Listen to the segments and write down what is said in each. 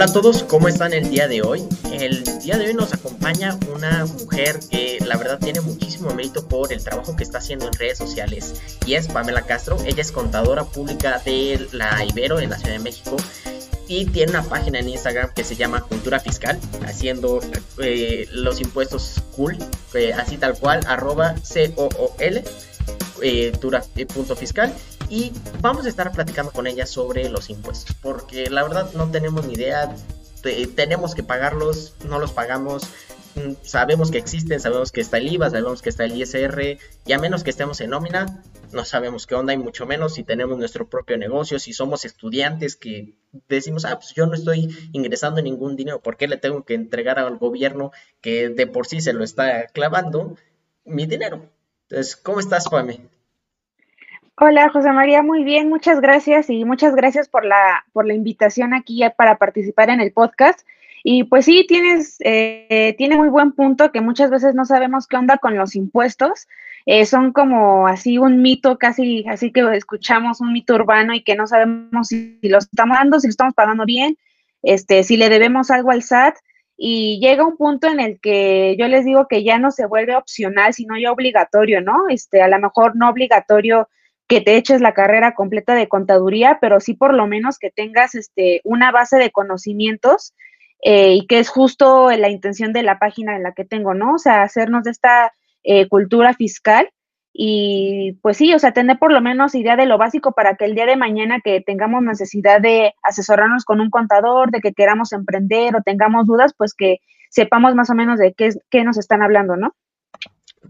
Hola a todos, ¿cómo están el día de hoy? El día de hoy nos acompaña una mujer que la verdad tiene muchísimo mérito por el trabajo que está haciendo en redes sociales y es Pamela Castro. Ella es contadora pública de la Ibero en la Ciudad de México y tiene una página en Instagram que se llama Cultura Fiscal, haciendo eh, los impuestos cool, eh, así tal cual, arroba C-O-O-L, eh, punto fiscal y vamos a estar platicando con ella sobre los impuestos, porque la verdad no tenemos ni idea, tenemos que pagarlos, no los pagamos, mm, sabemos que existen, sabemos que está el IVA, sabemos que está el ISR, y a menos que estemos en nómina, no sabemos qué onda y mucho menos si tenemos nuestro propio negocio, si somos estudiantes que decimos, ah, pues yo no estoy ingresando ningún dinero, ¿por qué le tengo que entregar al gobierno que de por sí se lo está clavando mi dinero? Entonces, ¿cómo estás, Pame? Hola, José María, muy bien, muchas gracias y muchas gracias por la, por la invitación aquí para participar en el podcast. Y pues sí, tienes, eh, tiene muy buen punto que muchas veces no sabemos qué onda con los impuestos. Eh, son como así un mito, casi así que escuchamos un mito urbano y que no sabemos si, si lo estamos dando, si lo estamos pagando bien, este, si le debemos algo al SAT. Y llega un punto en el que yo les digo que ya no se vuelve opcional, sino ya obligatorio, ¿no? Este, a lo mejor no obligatorio que te eches la carrera completa de contaduría, pero sí por lo menos que tengas este, una base de conocimientos eh, y que es justo la intención de la página en la que tengo, ¿no? O sea, hacernos de esta eh, cultura fiscal y pues sí, o sea, tener por lo menos idea de lo básico para que el día de mañana que tengamos necesidad de asesorarnos con un contador, de que queramos emprender o tengamos dudas, pues que sepamos más o menos de qué, qué nos están hablando, ¿no?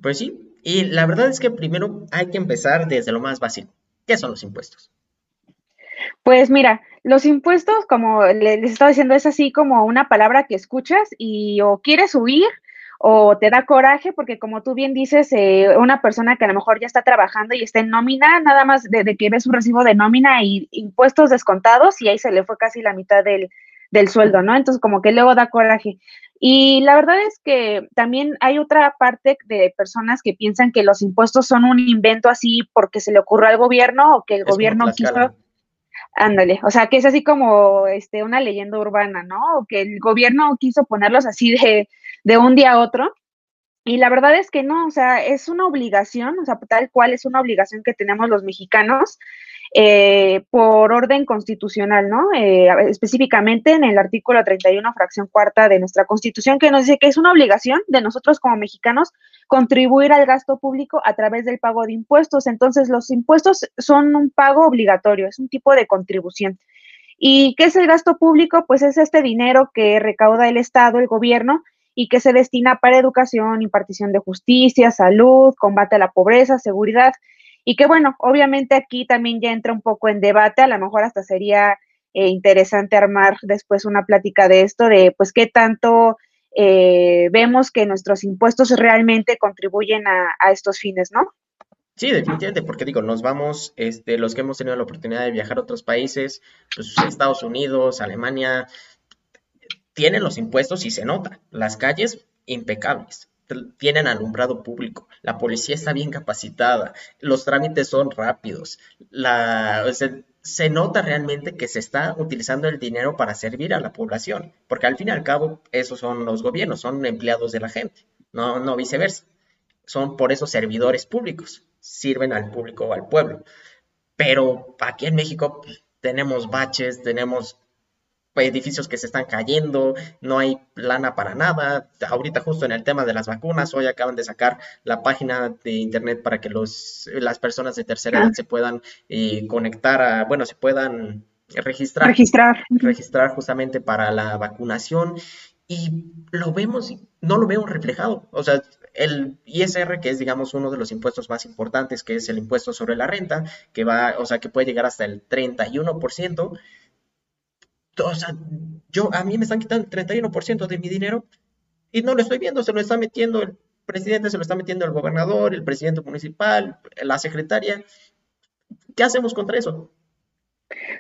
Pues sí, y la verdad es que primero hay que empezar desde lo más básico. ¿Qué son los impuestos? Pues mira, los impuestos, como les estaba diciendo, es así como una palabra que escuchas y o quieres huir o te da coraje, porque como tú bien dices, eh, una persona que a lo mejor ya está trabajando y está en nómina, nada más de, que ves un recibo de nómina y impuestos descontados y ahí se le fue casi la mitad del, del sueldo, ¿no? Entonces como que luego da coraje. Y la verdad es que también hay otra parte de personas que piensan que los impuestos son un invento así porque se le ocurrió al gobierno o que el gobierno quiso. Ándale, o sea, que es así como este, una leyenda urbana, ¿no? O que el gobierno quiso ponerlos así de, de un día a otro. Y la verdad es que no, o sea, es una obligación, o sea, tal cual es una obligación que tenemos los mexicanos eh, por orden constitucional, ¿no? Eh, específicamente en el artículo 31, fracción cuarta de nuestra constitución, que nos dice que es una obligación de nosotros como mexicanos contribuir al gasto público a través del pago de impuestos. Entonces, los impuestos son un pago obligatorio, es un tipo de contribución. ¿Y qué es el gasto público? Pues es este dinero que recauda el Estado, el gobierno, y que se destina para educación, impartición de justicia, salud, combate a la pobreza, seguridad y que bueno, obviamente aquí también ya entra un poco en debate, a lo mejor hasta sería eh, interesante armar después una plática de esto, de pues qué tanto eh, vemos que nuestros impuestos realmente contribuyen a, estos fines, ¿no? Sí, definitivamente, porque digo, nos vamos, este, los que hemos tenido la oportunidad de viajar a otros países, pues Estados Unidos, Alemania, tienen los impuestos y se nota, las calles impecables tienen alumbrado público, la policía está bien capacitada, los trámites son rápidos, la, se, nota realmente que se está utilizando el dinero para servir a la población, porque al fin y al cabo esos son los gobiernos, son empleados de la gente, no, no viceversa. Son por eso servidores públicos, sirven al público o al pueblo. Pero aquí en México pues, tenemos baches, tenemos edificios que se están cayendo, no hay lana para nada. Ahorita justo en el tema de las vacunas, hoy acaban de sacar la página de internet para que los, las personas de tercera edad se puedan eh, conectar a, bueno, se puedan registrar. Registrar. Registrar justamente para la vacunación. Y lo vemos, no lo veo reflejado. O sea, el ISR, que es, digamos, uno de los impuestos más importantes, que es el impuesto sobre la renta, que va, o sea, que puede llegar hasta el 31%, o sea, yo, a mí me están quitando el 31% de mi dinero y no lo estoy viendo, se lo está metiendo el presidente, se lo está metiendo el gobernador, el presidente municipal, la secretaria. ¿Qué hacemos contra eso?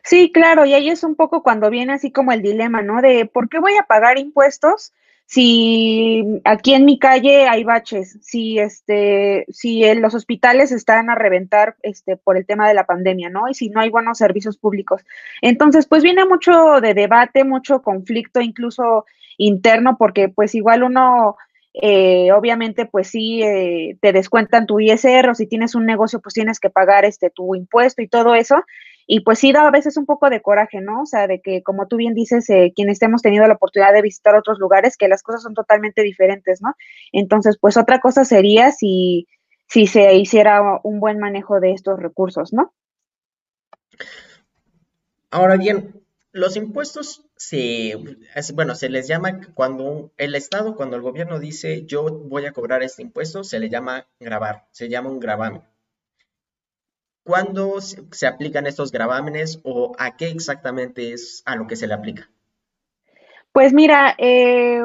Sí, claro, y ahí es un poco cuando viene así como el dilema, ¿no? De por qué voy a pagar impuestos si aquí en mi calle hay baches, si este, si los hospitales están a reventar este por el tema de la pandemia, ¿no? Y si no hay buenos servicios públicos. Entonces, pues viene mucho de debate, mucho conflicto, incluso interno, porque pues igual uno eh, obviamente, pues sí, eh, te descuentan tu ISR o si tienes un negocio, pues tienes que pagar este tu impuesto y todo eso. Y pues sí da a veces un poco de coraje, ¿no? O sea, de que como tú bien dices, eh, quienes hemos tenido la oportunidad de visitar otros lugares, que las cosas son totalmente diferentes, ¿no? Entonces, pues otra cosa sería si, si se hiciera un buen manejo de estos recursos, ¿no? Ahora bien, los impuestos se, bueno, se les llama cuando el Estado, cuando el gobierno dice yo voy a cobrar este impuesto, se le llama grabar, se llama un gravamen. ¿Cuándo se aplican estos gravámenes o a qué exactamente es a lo que se le aplica? Pues mira, eh,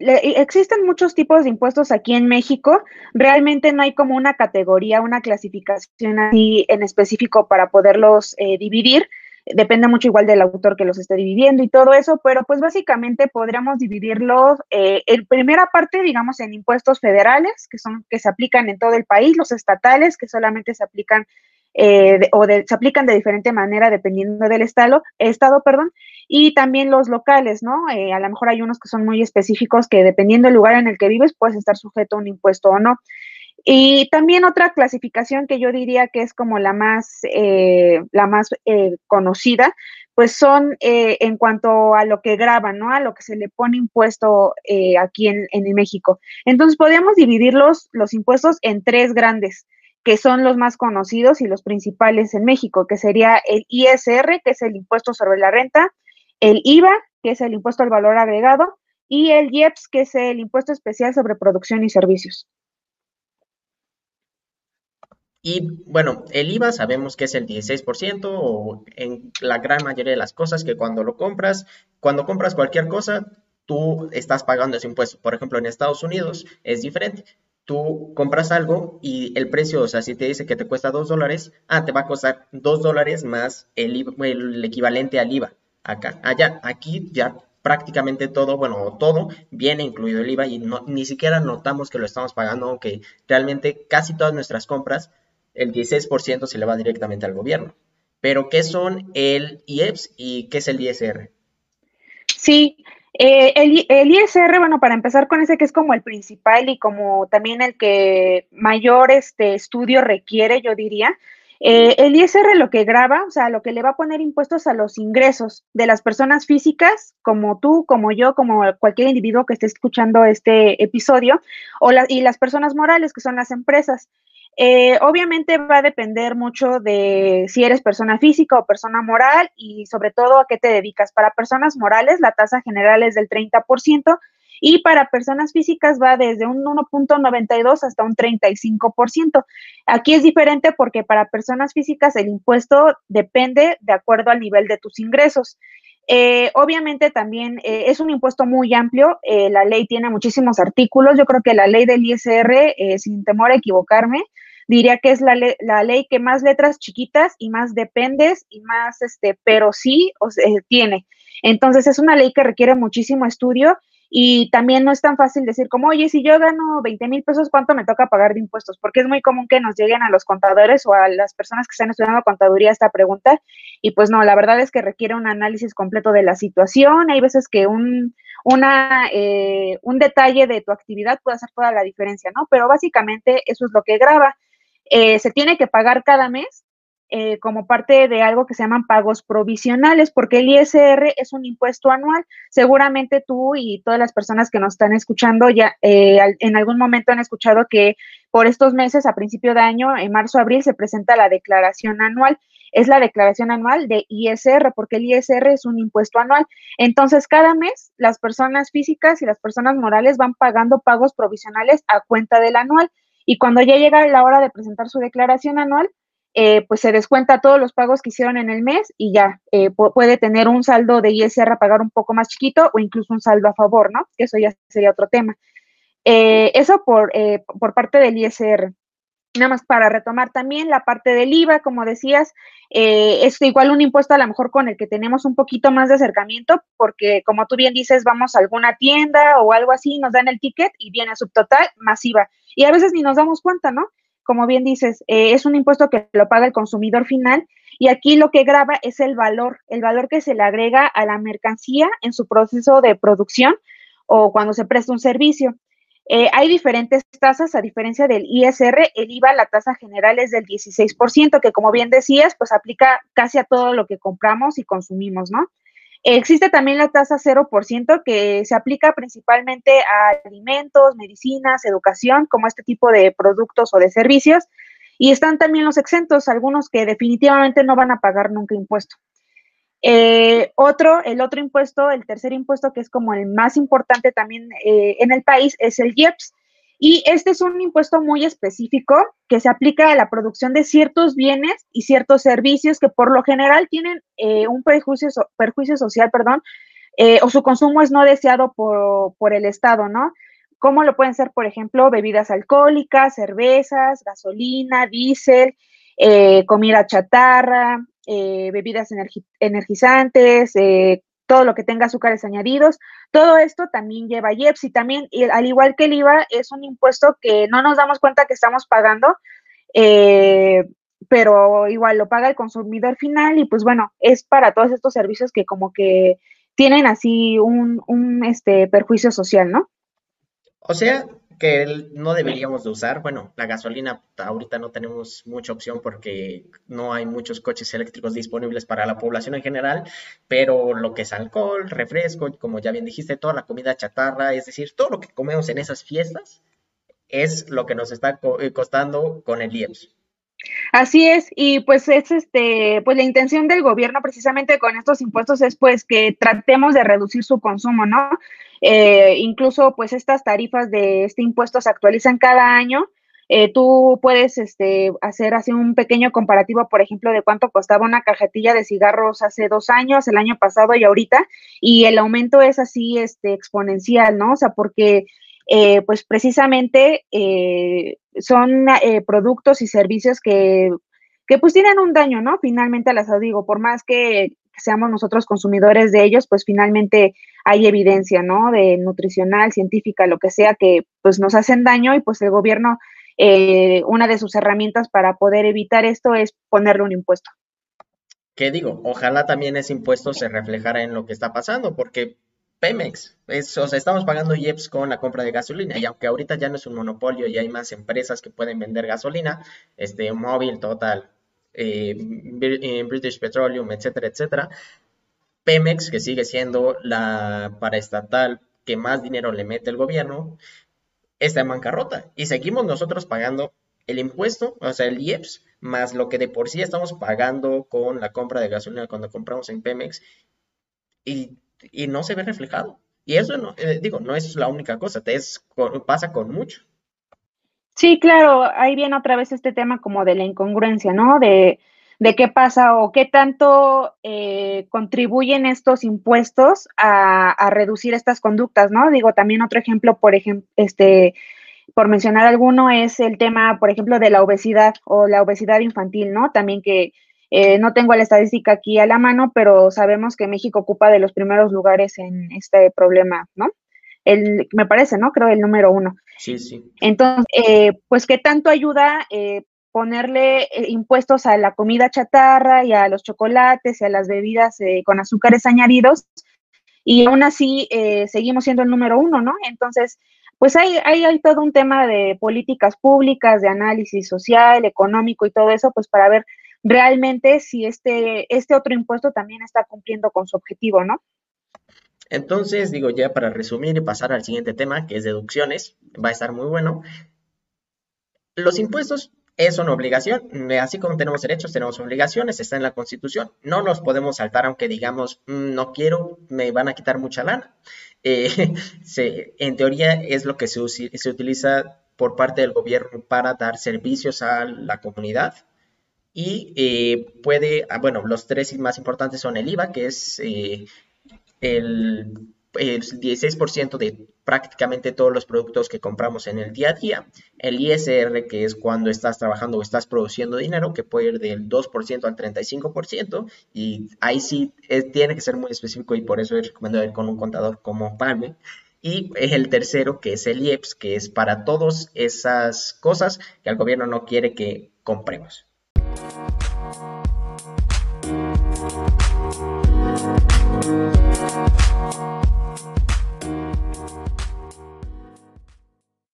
existen muchos tipos de impuestos aquí en México. Realmente no hay como una categoría, una clasificación así en específico para poderlos eh, dividir depende mucho igual del autor que los esté dividiendo y todo eso, pero pues básicamente podríamos dividirlos eh, en primera parte, digamos, en impuestos federales, que son que se aplican en todo el país, los estatales, que solamente se aplican eh, o se aplican de diferente manera dependiendo del estado, estado perdón, y también los locales, ¿no? Eh, a lo mejor hay unos que son muy específicos que dependiendo del lugar en el que vives puedes estar sujeto a un impuesto o no. Y también otra clasificación que yo diría que es como la más, eh, la más eh, conocida, pues son eh, en cuanto a lo que graban, ¿no? A lo que se le pone impuesto aquí en, en, México. Entonces, podríamos dividir los, los impuestos en tres grandes, que son los más conocidos y los principales en México, que sería el ISR, que es el impuesto sobre la renta, el IVA, que es el impuesto al valor agregado, y el IEPS, que es el impuesto especial sobre producción y servicios. Y bueno, el IVA sabemos que es el 16% o en la gran mayoría de las cosas que cuando lo compras, cuando compras cualquier cosa, tú estás pagando ese impuesto. Por ejemplo, en Estados Unidos es diferente. Tú compras algo y el precio, o sea, si te dice que te cuesta 2 dólares, ah, te va a costar 2 dólares más el, el equivalente al IVA. Acá, allá, aquí ya prácticamente todo, bueno, todo viene incluido el IVA y no, ni siquiera notamos que lo estamos pagando, aunque realmente casi todas nuestras compras el 16% se le va directamente al gobierno. Pero, ¿qué son el IEPS y qué es el ISR? Sí, eh, el, ISR, bueno, para empezar con ese que es como el principal y como también el que mayor este estudio requiere, yo diría, eh, el ISR lo que graba, o sea, lo que le va a poner impuestos a los ingresos de las personas físicas, como tú, como yo, como cualquier individuo que esté escuchando este episodio, o y las personas morales, que son las empresas. Eh, obviamente va a depender mucho de si eres persona física o persona moral y sobre todo a qué te dedicas. Para personas morales la tasa general es del 30% y para personas físicas va desde un 1.92 hasta un 35%. Aquí es diferente porque para personas físicas el impuesto depende de acuerdo al nivel de tus ingresos. Eh, obviamente también eh, es un impuesto muy amplio, la ley tiene muchísimos artículos, yo creo que la ley del ISR, sin temor a equivocarme, diría que es la, la, ley que más letras chiquitas y más dependes y más, este, pero sí o tiene. Entonces es una ley que requiere muchísimo estudio y también no es tan fácil decir como, oye, si yo gano 20 mil pesos, ¿cuánto me toca pagar de impuestos? Porque es muy común que nos lleguen a los contadores o a las personas que están estudiando contaduría esta pregunta. Y pues no, la verdad es que requiere un análisis completo de la situación. Hay veces que un, una, eh, un detalle de tu actividad puede hacer toda la diferencia, ¿no? Pero básicamente eso es lo que graba. Eh, se tiene que pagar cada mes eh, como parte de algo que se llaman pagos provisionales, porque el ISR es un impuesto anual. Seguramente tú y todas las personas que nos están escuchando ya eh, en algún momento han escuchado que por estos meses, a principio de año, en marzo, abril, se presenta la declaración anual. Es la declaración anual de ISR, porque el ISR es un impuesto anual. Entonces, cada mes, las personas físicas y las personas morales van pagando pagos provisionales a cuenta del anual y cuando ya llega la hora de presentar su declaración anual, eh, pues se descuenta todos los pagos que hicieron en el mes y ya eh, puede tener un saldo de ISR a pagar un poco más chiquito o incluso un saldo a favor, ¿no? Que eso ya sería otro tema. Eh, eso por, por parte del ISR. Nada más para retomar también la parte del IVA, como decías, eh, es igual un impuesto a lo mejor con el que tenemos un poquito más de acercamiento, porque como tú bien dices, vamos a alguna tienda o algo así, nos dan el ticket y viene subtotal masiva. Y a veces ni nos damos cuenta, ¿no? Como bien dices, eh, es un impuesto que lo paga el consumidor final y aquí lo que graba es el valor, el valor que se le agrega a la mercancía en su proceso de producción o cuando se presta un servicio. Eh, hay diferentes tasas, a diferencia del ISR, el IVA, la tasa general es del 16%, que como bien decías, pues aplica casi a todo lo que compramos y consumimos, ¿no? Existe también la tasa 0% que se aplica principalmente a alimentos, medicinas, educación, como este tipo de productos o de servicios. Y están también los exentos, algunos que definitivamente no van a pagar nunca impuesto. Eh, otro, el otro impuesto, el tercer impuesto que es como el más importante también eh, en el país es el IEPS. Y este es un impuesto muy específico que se aplica a la producción de ciertos bienes y ciertos servicios que por lo general tienen eh, un perjuicio, perjuicio social, perdón, o su consumo es no deseado por, por el Estado, ¿no? Como lo pueden ser, por ejemplo, bebidas alcohólicas, cervezas, gasolina, diésel, comida chatarra, eh, bebidas energizantes, eh, todo lo que tenga azúcares añadidos, todo esto también lleva IEPS y también, al igual que el IVA, es un impuesto que no nos damos cuenta que estamos pagando, eh, pero igual lo paga el consumidor final y pues bueno, es para todos estos servicios que como que tienen así un, un este, perjuicio social, ¿no? O sea, que no deberíamos de usar. Bueno, la gasolina ahorita no tenemos mucha opción porque no hay muchos coches eléctricos disponibles para la población en general, pero lo que es alcohol, refresco, como ya bien dijiste, toda la comida chatarra, es decir, todo lo que comemos en esas fiestas es lo que nos está eh, costando con el IEPS. Así es, y pues es este, pues la intención del gobierno precisamente con estos impuestos es pues que tratemos de reducir su consumo, ¿no? Eh, incluso pues estas tarifas de este impuesto se actualizan cada año. Eh, tú puedes este, hacer así un pequeño comparativo, por ejemplo, de cuánto costaba una cajetilla de cigarros hace dos años, el año pasado y ahorita, y el aumento es así este, exponencial, ¿no? O sea, porque eh, pues precisamente eh, son eh, productos y servicios que, que, pues tienen un daño, ¿no? Finalmente a la salud, digo, por más que seamos nosotros consumidores de ellos, pues finalmente hay evidencia, ¿no? De nutricional, científica, lo que sea, que pues nos hacen daño y pues el gobierno, una de sus herramientas para poder evitar esto es ponerle un impuesto. ¿Qué digo? Ojalá también ese impuesto se reflejara en lo que está pasando, porque Pemex. o sea, estamos pagando IEPS con la compra de gasolina y aunque ahorita ya no es un monopolio y hay más empresas que pueden vender gasolina, este, Móvil, Total, eh, eh, British Petroleum, etcétera, etcétera, Pemex, que sigue siendo la paraestatal que más dinero le mete el gobierno, está en bancarrota y seguimos nosotros pagando el impuesto, o sea, el IEPS, más lo que de por sí estamos pagando con la compra de gasolina cuando compramos en Pemex. Y y no se ve reflejado. Y eso, no, eh, digo, no es la única cosa, te pasa con mucho. Sí, claro, ahí viene otra vez este tema como de la incongruencia, ¿no? De, de qué pasa o qué tanto eh, contribuyen estos impuestos a, a, reducir estas conductas, ¿no? Digo, también otro ejemplo, por ejemplo, este, por mencionar alguno, es el tema, por ejemplo, de la obesidad o la obesidad infantil, ¿no? También que eh, no tengo la estadística aquí a la mano, pero sabemos que México ocupa de los primeros lugares en este problema, ¿no? El, me parece, ¿no? Creo el número uno. Sí, sí. Entonces, eh, pues, ¿qué tanto ayuda eh, ponerle impuestos a la comida chatarra y a los chocolates y a las bebidas con azúcares añadidos? Y aún así seguimos siendo el número uno, ¿no? Entonces, pues hay, hay, hay todo un tema de políticas públicas, de análisis social, económico y todo eso, pues para ver realmente si este, este otro impuesto también está cumpliendo con su objetivo, ¿no? Entonces, digo, ya para resumir y pasar al siguiente tema, que es deducciones, va a estar muy bueno. Los impuestos es una obligación, así como tenemos derechos, tenemos obligaciones, está en la Constitución. No nos podemos saltar aunque digamos, mm, no quiero, me van a quitar mucha lana. Eh, en teoría es lo que se, se utiliza por parte del gobierno para dar servicios a la comunidad, y eh, puede, ah, bueno, los tres más importantes son el IVA, que es eh, el, el 16% de prácticamente todos los productos que compramos en el día a día, el ISR, que es cuando estás trabajando o estás produciendo dinero, que puede ir del 2% al 35%, y ahí sí eh, tiene que ser muy específico y por eso es recomendable ir con un contador como Palme. Y el tercero, que es el IEPS, que es para todas esas cosas que el gobierno no quiere que compremos.